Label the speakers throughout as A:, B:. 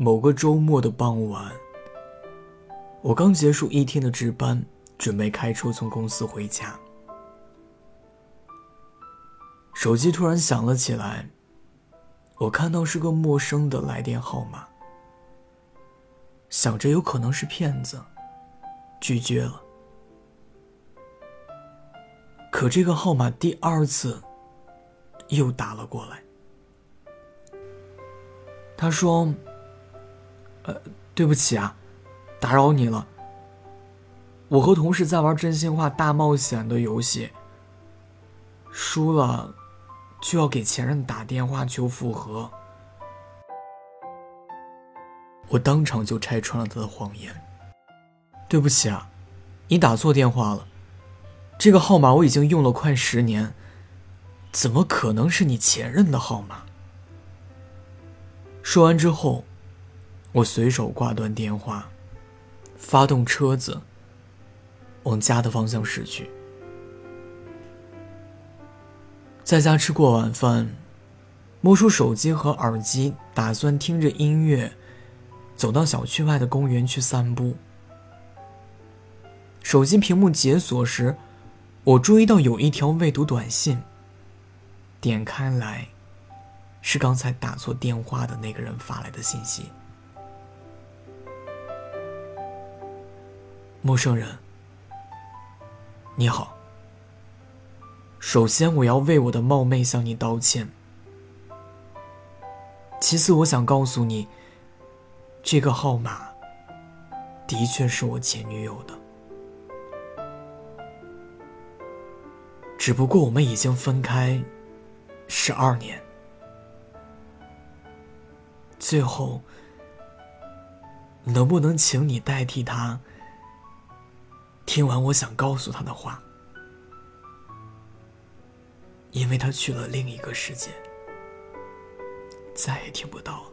A: 某个周末的傍晚，我刚结束一天的值班，准备开车从公司回家，手机突然响了起来。我看到是个陌生的来电号码，想着有可能是骗子，拒绝了。可这个号码第二次又打了过来，他说：“呃，对不起啊，打扰你了。我和同事在玩真心话大冒险的游戏，输了。”就要给前任打电话求复合，我当场就拆穿了他的谎言。对不起啊，你打错电话了，这个号码我已经用了快十年，怎么可能是你前任的号码？说完之后，我随手挂断电话，发动车子往家的方向驶去。在家吃过晚饭，摸出手机和耳机，打算听着音乐，走到小区外的公园去散步。手机屏幕解锁时，我注意到有一条未读短信。点开来，是刚才打错电话的那个人发来的信息。陌生人，你好。首先，我要为我的冒昧向你道歉。其次，我想告诉你，这个号码的确是我前女友的，只不过我们已经分开十二年。最后，能不能请你代替她，听完我想告诉他的话？因为他去了另一个世界，再也听不到了。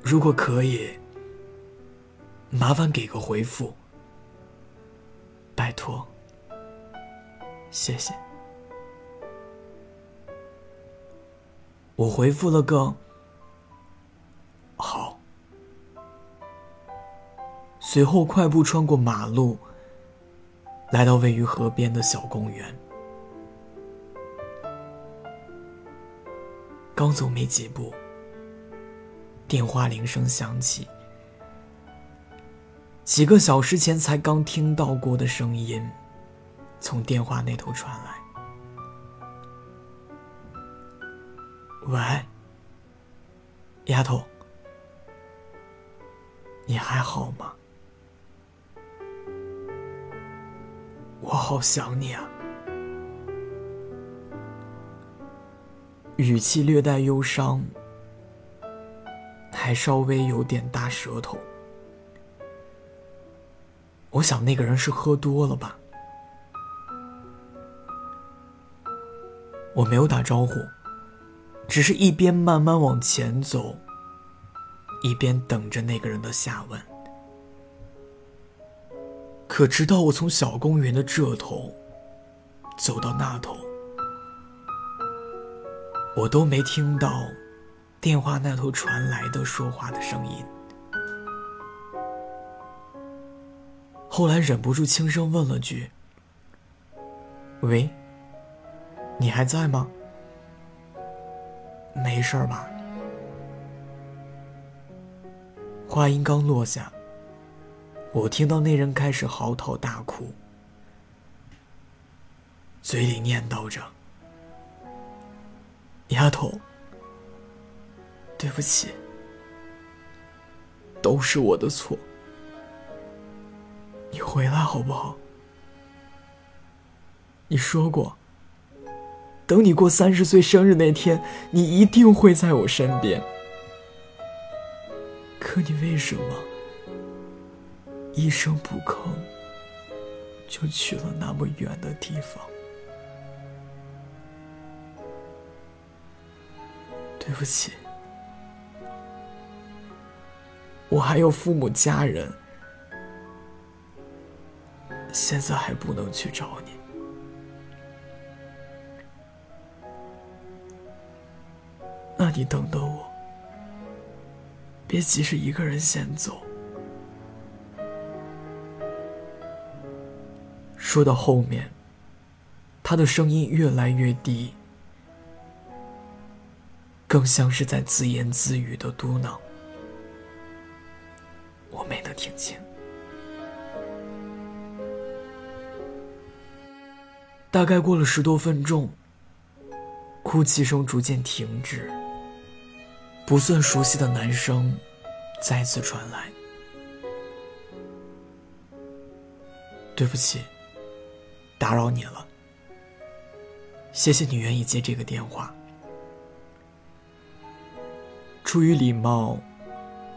A: 如果可以，麻烦给个回复，拜托，谢谢。我回复了个随后快步穿过马路。来到位于河边的小公园，刚走没几步，电话铃声响起。几个小时前才刚听到过的声音，从电话那头传来：“喂，丫头，你还好吗？”我好想你啊！语气略带忧伤，还稍微有点大舌头。我想那个人是喝多了吧。我没有打招呼，只是一边慢慢往前走，一边等着那个人的下文。可直到我从小公园的这头走到那头，我都没听到电话那头传来的说话的声音。后来忍不住轻声问了句：“喂，你还在吗？没事吧？”话音刚落下。我听到那人开始嚎啕大哭，嘴里念叨着：“丫头，对不起，都是我的错，你回来好不好？你说过，等你过三十岁生日那天，你一定会在我身边。可你为什么？”一声不吭，就去了那么远的地方。对不起，我还有父母家人，现在还不能去找你。那你等等我，别急着一个人先走。说到后面，他的声音越来越低，更像是在自言自语的嘟囔。我没能听清。大概过了十多分钟，哭泣声逐渐停止，不算熟悉的男声再次传来：“对不起，打扰你了。谢谢你愿意接这个电话。”出于礼貌，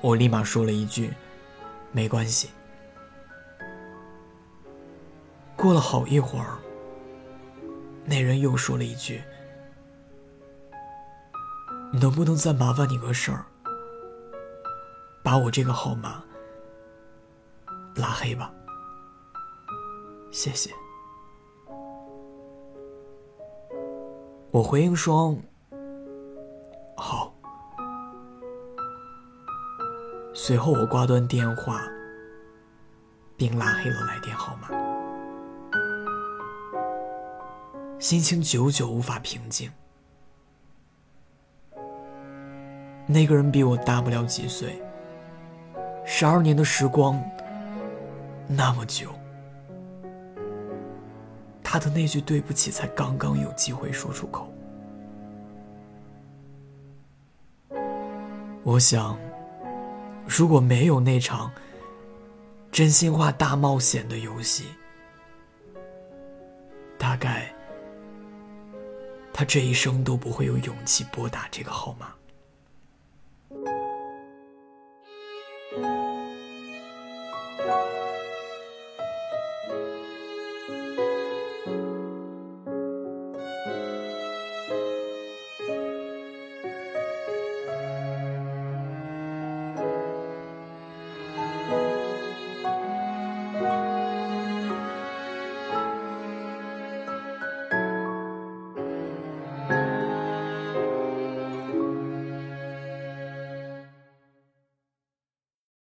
A: 我立马说了一句：“没关系。”过了好一会儿。那人又说了一句：“能不能再麻烦你个事儿，把我这个号码拉黑吧？谢谢。”我回应说：“好。”随后我挂断电话，并拉黑了来电号码。心情久久无法平静。那个人比我大不了几岁，十二年的时光，那么久，他的那句对不起才刚刚有机会说出口。我想，如果没有那场真心话大冒险的游戏，大概。他这一生都不会有勇气拨打这个号码。